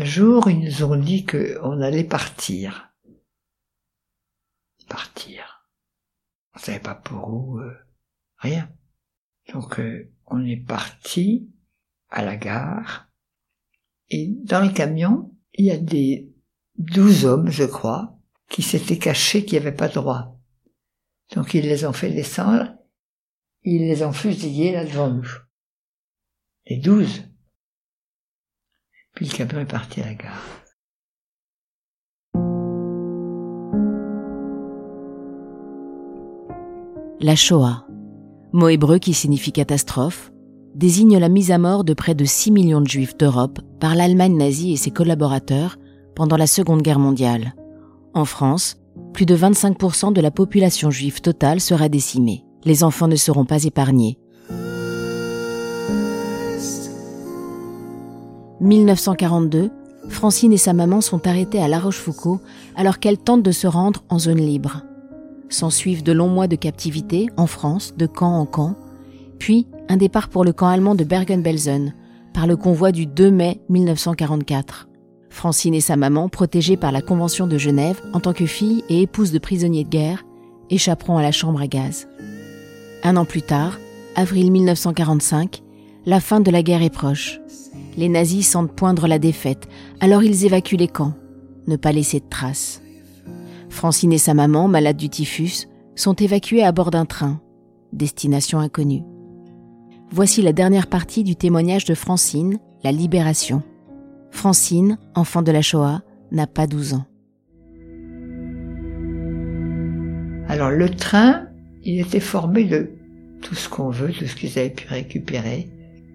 Un jour, ils nous ont dit qu'on allait partir. Partir. On savait pas pour où, euh, rien. Donc, euh, on est parti à la gare. Et dans le camion, il y a des douze hommes, je crois, qui s'étaient cachés, qui n'avaient pas droit. Donc ils les ont fait descendre, ils les ont fusillés là devant nous. Les douze. La. La Shoah, mot hébreu qui signifie catastrophe, désigne la mise à mort de près de 6 millions de juifs d'Europe par l'Allemagne nazie et ses collaborateurs pendant la Seconde Guerre mondiale. En France, plus de 25% de la population juive totale sera décimée. Les enfants ne seront pas épargnés. 1942, Francine et sa maman sont arrêtées à La Rochefoucauld alors qu'elles tentent de se rendre en zone libre. S'ensuivent de longs mois de captivité en France, de camp en camp, puis un départ pour le camp allemand de Bergen-Belsen par le convoi du 2 mai 1944. Francine et sa maman, protégées par la Convention de Genève en tant que fille et épouse de prisonniers de guerre, échapperont à la chambre à gaz. Un an plus tard, avril 1945, la fin de la guerre est proche. Les nazis sentent poindre la défaite, alors ils évacuent les camps, ne pas laisser de traces. Francine et sa maman, malades du typhus, sont évacuées à bord d'un train, destination inconnue. Voici la dernière partie du témoignage de Francine, La Libération. Francine, enfant de la Shoah, n'a pas 12 ans. Alors le train, il était formé de tout ce qu'on veut, tout ce qu'ils avaient pu récupérer.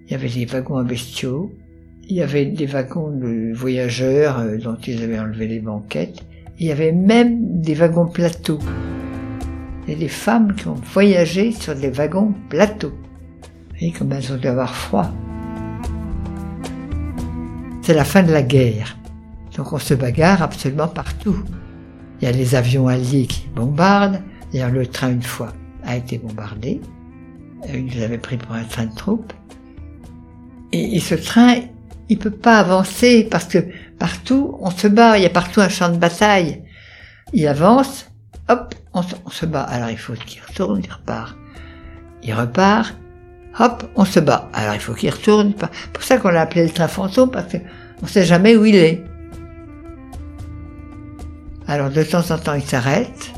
Il y avait des wagons à bestiaux, il y avait des wagons de voyageurs euh, dont ils avaient enlevé les banquettes, il y avait même des wagons plateaux. Il y a des femmes qui ont voyagé sur des wagons plateaux. Vous voyez comme elles ont dû avoir froid. C'est la fin de la guerre. Donc on se bagarre absolument partout. Il y a les avions alliés qui bombardent. D'ailleurs, le train, une fois, a été bombardé. Ils nous avaient pris pour un train de troupes. Et, ce train, il peut pas avancer parce que partout, on se bat. Il y a partout un champ de bataille. Il avance, hop, on, se bat. Alors il faut qu'il retourne, il repart. Il repart, hop, on se bat. Alors il faut qu'il retourne. C'est pour ça qu'on l'a appelé le train fantôme, parce qu'on ne sait jamais où il est. Alors de temps en temps, il s'arrête.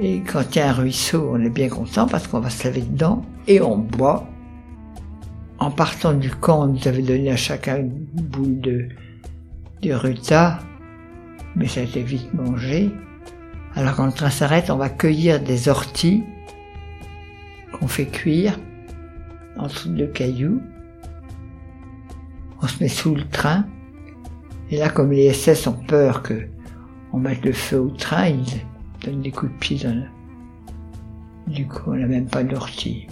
Et quand il y a un ruisseau, on est bien content parce qu'on va se laver dedans et on boit. En partant du camp, on nous avait donné à chacun une boule de, de ruta, mais ça a été vite mangé. Alors quand le train s'arrête, on va cueillir des orties qu'on fait cuire en dessous de cailloux. On se met sous le train. Et là, comme les SS ont peur que on mette le feu au train, ils donnent des coups de pied dans le... Du coup, on n'a même pas d'ortie.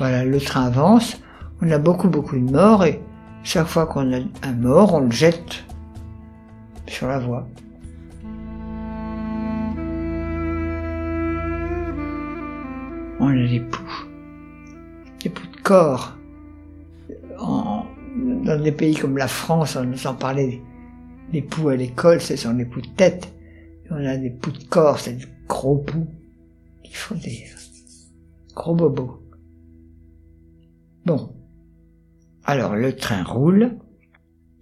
Voilà, le train avance. On a beaucoup, beaucoup de morts et chaque fois qu'on a un mort, on le jette sur la voie. on a des poux, des poux de corps. dans des pays comme la France, on nous en parlait des poux à l'école, ce sont des poux de tête. on a des poux de corps, c'est des gros poux qui font des gros bobos. Bon. Alors le train roule,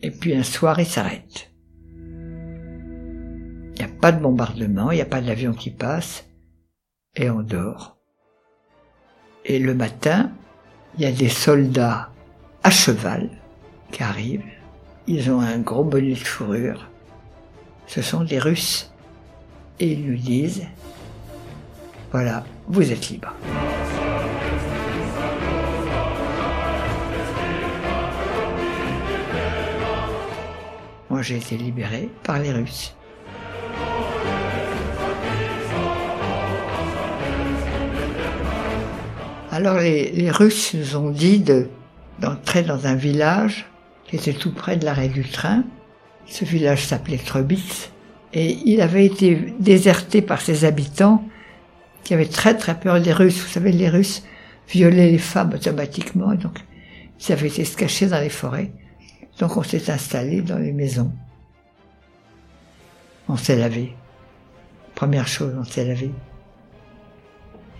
et puis un soir il s'arrête. Il n'y a pas de bombardement, il n'y a pas d'avion qui passe, et on dort. Et le matin, il y a des soldats à cheval qui arrivent. Ils ont un gros bonnet de fourrure. Ce sont des Russes. Et ils nous disent, voilà, vous êtes libre. Moi, j'ai été libéré par les Russes. Alors les, Russes nous ont dit d'entrer dans un village qui était tout près de l'arrêt du train. Ce village s'appelait Trebitz et il avait été déserté par ses habitants qui avaient très très peur des Russes. Vous savez, les Russes violer les femmes automatiquement. Donc, ils avaient été se cacher dans les forêts. Donc, on s'est installé dans les maisons. On s'est lavé. Première chose, on s'est lavé.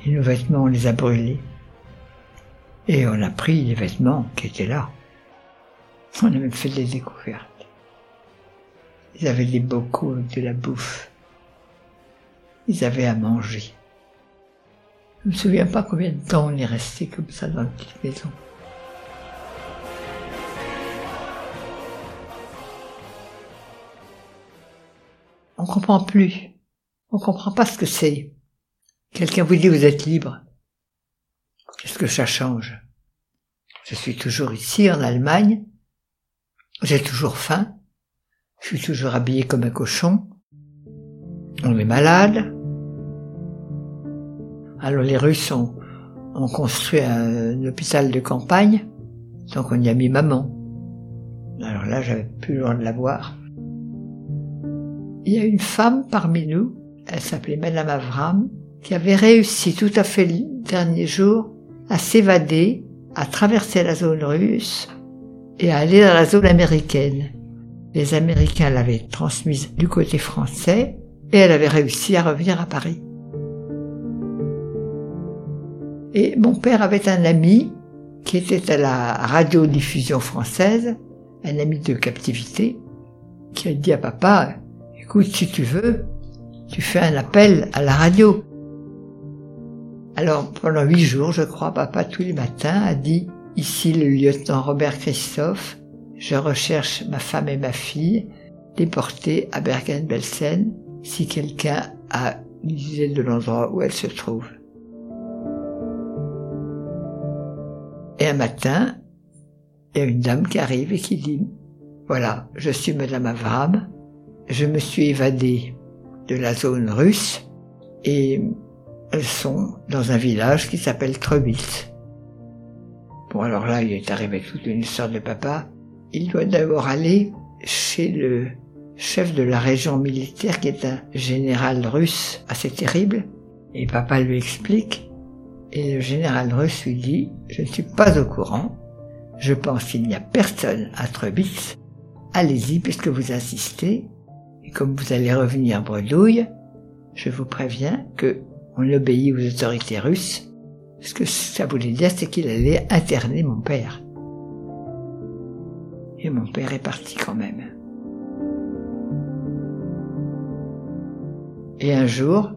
Et nos vêtements, on les a brûlés. Et on a pris les vêtements qui étaient là. On a même fait des découvertes. Ils avaient des bocaux avec de la bouffe. Ils avaient à manger. Je ne me souviens pas combien de temps on est resté comme ça dans la petite maison. Comprend plus. On comprend pas ce que c'est. Quelqu'un vous dit vous êtes libre. Qu'est-ce que ça change? Je suis toujours ici en Allemagne. J'ai toujours faim. Je suis toujours habillé comme un cochon. On est malade. Alors les Russes ont, construit un, hôpital de campagne, donc on y a mis maman. Alors là, j'avais plus droit de la voir. Il y a une femme parmi nous, elle s'appelait Madame Avram, qui avait réussi tout à fait le dernier jour à s'évader, à traverser la zone russe et à aller dans la zone américaine. Les Américains l'avaient transmise du côté français et elle avait réussi à revenir à Paris. Et mon père avait un ami qui était à la radiodiffusion française, un ami de captivité, qui a dit à papa, écoute, si tu veux, tu fais un appel à la radio. Alors pendant huit jours, je crois, papa tous les matins a dit, ici le lieutenant Robert Christophe, je recherche ma femme et ma fille, déportées à Bergen-Belsen, si quelqu'un a une idée de l'endroit où elles se trouvent. Et un matin, il y a une dame qui arrive et qui dit, voilà, je suis Madame Avram, je me suis évadée de la zone russe et elles sont dans un village qui s'appelle Trebitz. Bon, alors là, il est arrivé toute une histoire de papa. Il doit d'abord aller chez le chef de la région militaire qui est un général russe assez terrible. Et papa lui explique. Et le général russe lui dit, je ne suis pas au courant. Je pense qu'il n'y a personne à Trebitz. Allez-y puisque vous insistez. Et comme vous allez revenir bredouille, je vous préviens que on obéit aux autorités russes. Ce que ça voulait dire, c'est qu'il allait interner mon père. Et mon père est parti quand même. Et un jour,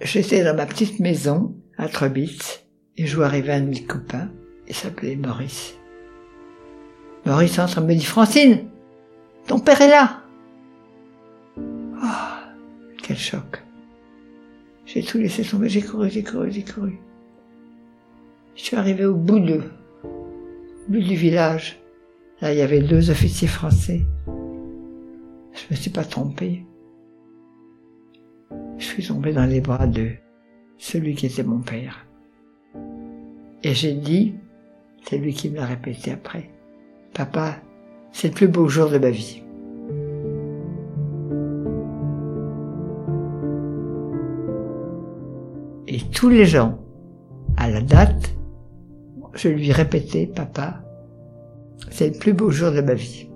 j'étais dans ma petite maison à Trebitz et je vois arriver un de mes copains. Il s'appelait Maurice. Maurice entre me dit Francine, ton père est là. Oh, quel choc. J'ai tout laissé tomber, j'ai couru, j'ai couru, j'ai couru. Je suis arrivé au bout de, au bout du village. Là, il y avait deux officiers français. Je me suis pas trompé. Je suis tombé dans les bras de celui qui était mon père. Et j'ai dit, c'est lui qui me l'a répété après, Papa, c'est le plus beau jour de ma vie. Et tous les gens, à la date, je lui répétais, papa, c'est le plus beau jour de ma vie.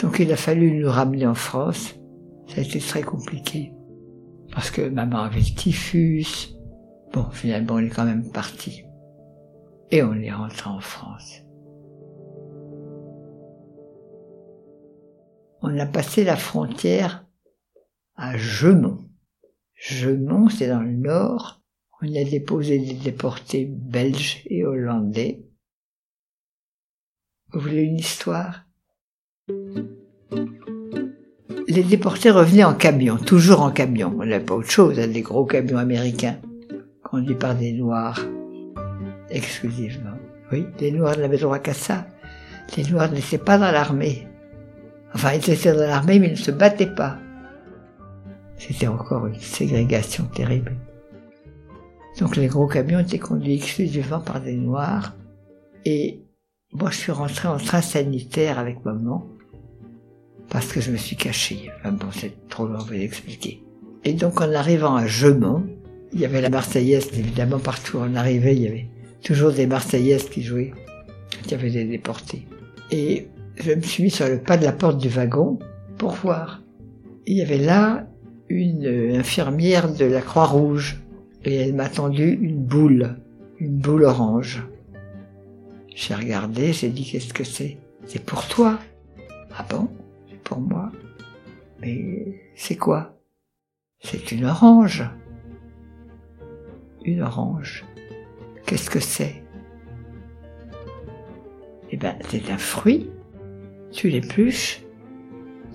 Donc il a fallu nous ramener en France. Ça a été très compliqué. Parce que maman avait le typhus. Bon, finalement, on est quand même parti. Et on est rentré en France. On a passé la frontière à Gemont. Gemont, c'est dans le nord. On a déposé des déportés belges et hollandais. Vous voulez une histoire? Les déportés revenaient en camion, toujours en camion. On n'avait pas autre chose, hein, des gros camions américains, conduits par des Noirs, exclusivement. Oui, les Noirs n'avaient droit qu'à ça. Les Noirs n'étaient pas dans l'armée. Enfin, ils étaient dans l'armée, mais ils ne se battaient pas. C'était encore une ségrégation terrible. Donc les gros camions étaient conduits exclusivement par des Noirs. Et moi, je suis rentré en train sanitaire avec maman. parce que je me suis caché. Enfin bon, c'est trop long à expliquer. Et donc en arrivant à Gemont, il y avait la Marseillaise, évidemment partout où on arrivait, il y avait toujours des Marseillaises qui jouaient, qui avaient des déportés. Et je me suis mis sur le pas de la porte du wagon pour voir. Il y avait là une infirmière de la Croix-Rouge et elle m'a tendu une boule, une boule orange. J'ai regardé, j'ai dit qu'est-ce que c'est? C'est pour toi. Ah bon? C'est pour moi. Mais c'est quoi? C'est une orange. Une orange. Qu'est-ce que c'est? Eh ben, c'est un fruit. Tu l'épluches,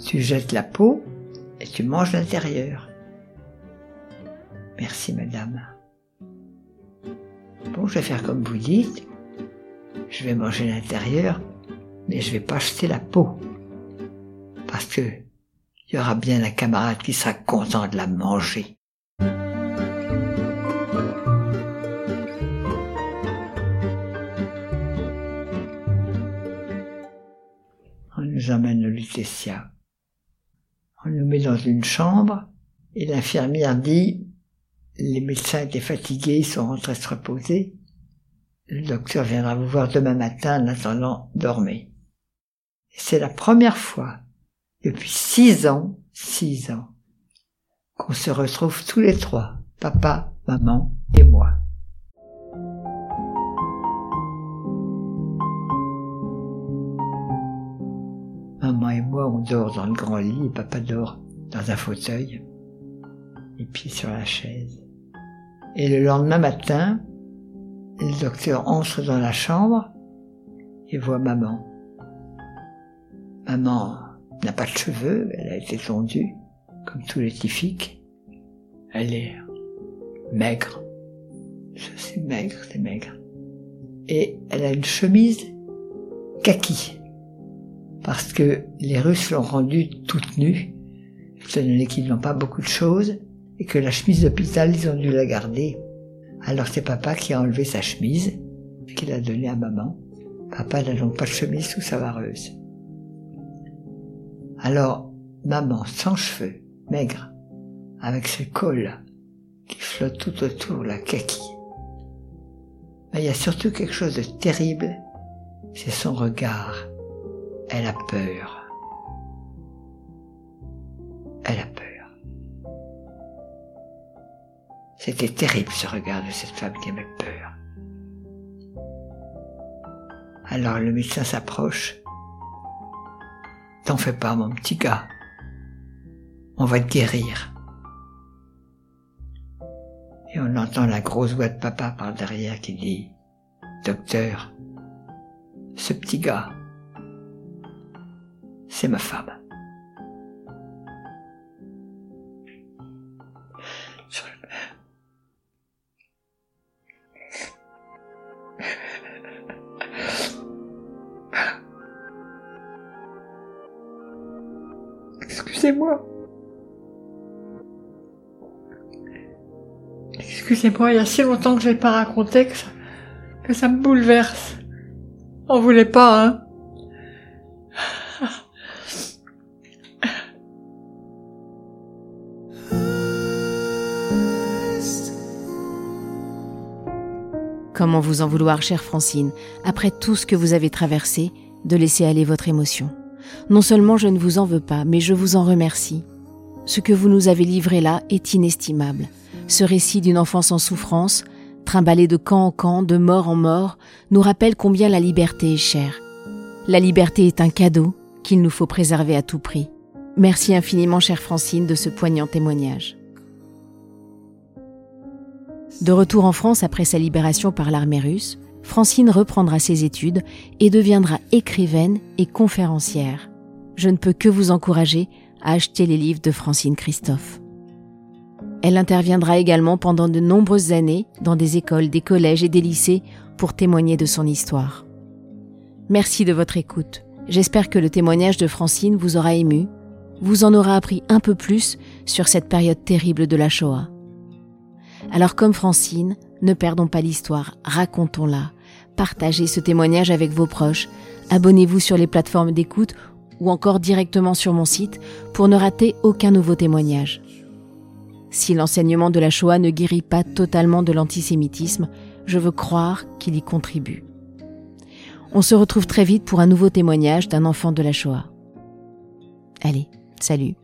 tu jettes la peau et tu manges l'intérieur. Merci, madame. Bon, je vais faire comme vous dites. Je vais manger l'intérieur, mais je vais pas jeter la peau. Parce que il y aura bien un camarade qui sera content de la manger. Nous emmène Lutetia. On nous met dans une chambre et l'infirmière dit les médecins étaient fatigués, ils sont rentrés se reposer. Le docteur viendra vous voir demain matin, en attendant, dormez. C'est la première fois, depuis six ans, six ans, qu'on se retrouve tous les trois, papa, maman et moi. Dans le grand lit et papa dort dans un fauteuil, les pieds sur la chaise. Et le lendemain matin, le docteur entre dans la chambre et voit maman. Maman n'a pas de cheveux, elle a été tondue, comme tous les typhiques. Elle est maigre. C'est maigre, c'est maigre. Et elle a une chemise kaki. Parce que les Russes l'ont rendue toute nue, étant donné qu'ils n'ont pas beaucoup de choses, et que la chemise d'hôpital, ils ont dû la garder. Alors c'est papa qui a enlevé sa chemise, qu'il a donnée à maman. Papa n'a donc pas de chemise sous sa vareuse. Alors, maman, sans cheveux, maigre, avec ce col qui flotte tout autour, la kaki. Mais il y a surtout quelque chose de terrible, c'est son regard. Elle a peur. Elle a peur. C'était terrible ce regard de cette femme qui avait peur. Alors le médecin s'approche. T'en fais pas, mon petit gars. On va te guérir. Et on entend la grosse voix de papa par derrière qui dit, Docteur, ce petit gars, c'est ma femme. Excusez-moi. Excusez-moi, il y a si longtemps que je n'ai pas raconté que ça, que ça me bouleverse. On voulait pas, hein. Comment vous en vouloir, chère Francine, après tout ce que vous avez traversé, de laisser aller votre émotion Non seulement je ne vous en veux pas, mais je vous en remercie. Ce que vous nous avez livré là est inestimable. Ce récit d'une enfance en souffrance, trimballé de camp en camp, de mort en mort, nous rappelle combien la liberté est chère. La liberté est un cadeau qu'il nous faut préserver à tout prix. Merci infiniment, chère Francine, de ce poignant témoignage. De retour en France après sa libération par l'armée russe, Francine reprendra ses études et deviendra écrivaine et conférencière. Je ne peux que vous encourager à acheter les livres de Francine Christophe. Elle interviendra également pendant de nombreuses années dans des écoles, des collèges et des lycées pour témoigner de son histoire. Merci de votre écoute. J'espère que le témoignage de Francine vous aura ému, vous en aura appris un peu plus sur cette période terrible de la Shoah. Alors comme Francine, ne perdons pas l'histoire, racontons-la. Partagez ce témoignage avec vos proches. Abonnez-vous sur les plateformes d'écoute ou encore directement sur mon site pour ne rater aucun nouveau témoignage. Si l'enseignement de la Shoah ne guérit pas totalement de l'antisémitisme, je veux croire qu'il y contribue. On se retrouve très vite pour un nouveau témoignage d'un enfant de la Shoah. Allez, salut